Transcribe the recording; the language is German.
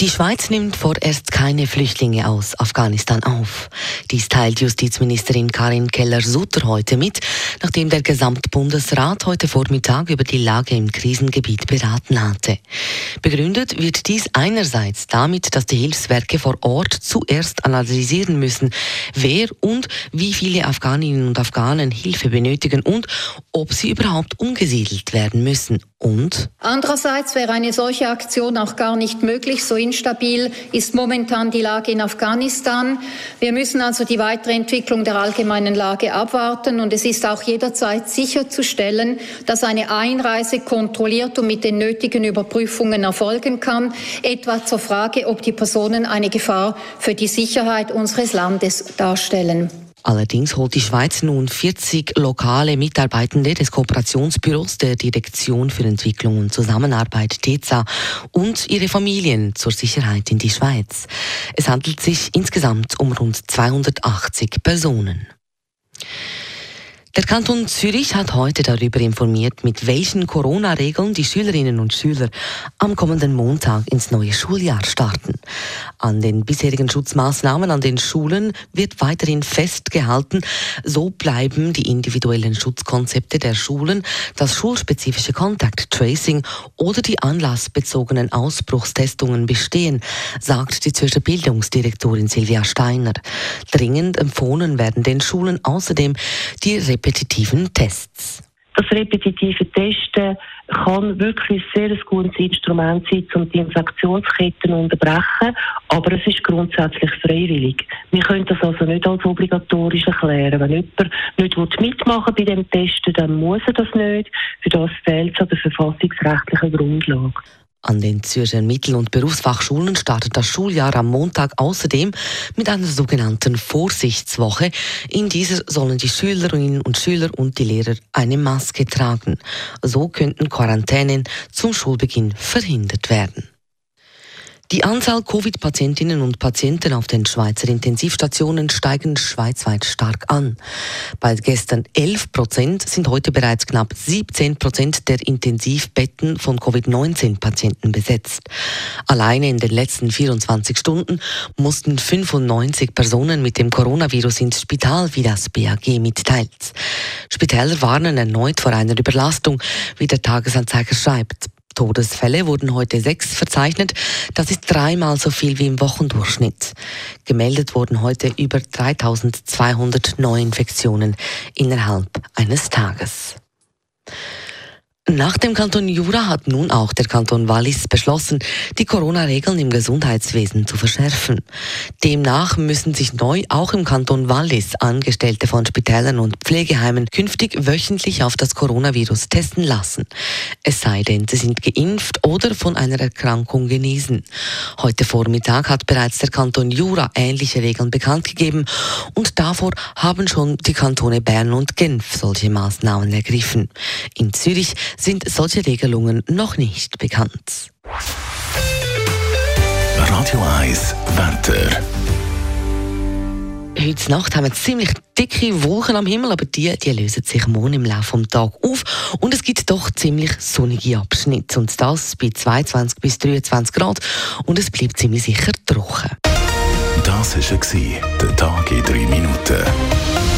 Die Schweiz nimmt vorerst keine Flüchtlinge aus Afghanistan auf. Dies teilt Justizministerin Karin Keller-Sutter heute mit, nachdem der Gesamtbundesrat heute Vormittag über die Lage im Krisengebiet beraten hatte. Begründet wird dies einerseits damit, dass die Hilfswerke vor Ort zuerst analysieren müssen, wer und wie viele Afghaninnen und Afghanen Hilfe benötigen und ob sie überhaupt umgesiedelt werden müssen. Und andererseits wäre eine solche Aktion auch gar nicht möglich, so instabil ist momentan die Lage in Afghanistan. Wir müssen also die weitere Entwicklung der allgemeinen Lage abwarten und es ist auch jederzeit sicherzustellen, dass eine Einreise kontrolliert und mit den nötigen Überprüfungen erfolgen kann, etwa zur Frage, ob die Personen eine Gefahr für die Sicherheit unseres Landes darstellen. Allerdings holt die Schweiz nun 40 lokale Mitarbeitende des Kooperationsbüros der Direktion für Entwicklung und Zusammenarbeit TEZA und ihre Familien zur Sicherheit in die Schweiz. Es handelt sich insgesamt um rund 280 Personen. Der Kanton Zürich hat heute darüber informiert, mit welchen Corona-Regeln die Schülerinnen und Schüler am kommenden Montag ins neue Schuljahr starten. An den bisherigen Schutzmaßnahmen an den Schulen wird weiterhin festgehalten. So bleiben die individuellen Schutzkonzepte der Schulen, das schulspezifische Contact Tracing oder die anlassbezogenen Ausbruchstestungen bestehen, sagt die Zürcher Bildungsdirektorin Silvia Steiner. Dringend empfohlen werden den Schulen außerdem die repetitiven Tests. Das repetitive Testen kann wirklich ein sehr gutes Instrument sein, um die Infektionsketten zu unterbrechen, aber es ist grundsätzlich freiwillig. Wir können das also nicht als obligatorisch erklären. Wenn jemand nicht mitmachen bei dem Testen, dann muss er das nicht. Für das fehlt es an der verfassungsrechtlichen Grundlage. An den Zürcher Mittel- und Berufsfachschulen startet das Schuljahr am Montag außerdem mit einer sogenannten Vorsichtswoche. In dieser sollen die Schülerinnen und Schüler und die Lehrer eine Maske tragen. So könnten Quarantänen zum Schulbeginn verhindert werden. Die Anzahl Covid-Patientinnen und Patienten auf den Schweizer Intensivstationen steigen schweizweit stark an. Bei gestern 11 Prozent sind heute bereits knapp 17 Prozent der Intensivbetten von Covid-19-Patienten besetzt. Alleine in den letzten 24 Stunden mussten 95 Personen mit dem Coronavirus ins Spital, wie das BAG mitteilt. Spitäler warnen erneut vor einer Überlastung, wie der Tagesanzeiger schreibt. Todesfälle wurden heute sechs verzeichnet. Das ist dreimal so viel wie im Wochendurchschnitt. Gemeldet wurden heute über 3200 Neuinfektionen innerhalb eines Tages. Nach dem Kanton Jura hat nun auch der Kanton Wallis beschlossen, die Corona-Regeln im Gesundheitswesen zu verschärfen. Demnach müssen sich neu auch im Kanton Wallis Angestellte von Spitälern und Pflegeheimen künftig wöchentlich auf das Coronavirus testen lassen. Es sei denn, sie sind geimpft oder von einer Erkrankung genesen. Heute Vormittag hat bereits der Kanton Jura ähnliche Regeln bekannt gegeben und davor haben schon die Kantone Bern und Genf solche Maßnahmen ergriffen. In Zürich sind solche Regelungen noch nicht bekannt. Radio 1 Wetter. Heute Nacht haben wir ziemlich dicke Wolken am Himmel, aber die, die lösen sich morgen im Laufe des Tages auf und es gibt doch ziemlich sonnige Abschnitte und das bei 22 bis 23 Grad und es bleibt ziemlich sicher trocken. Das war der Tag in drei Minuten.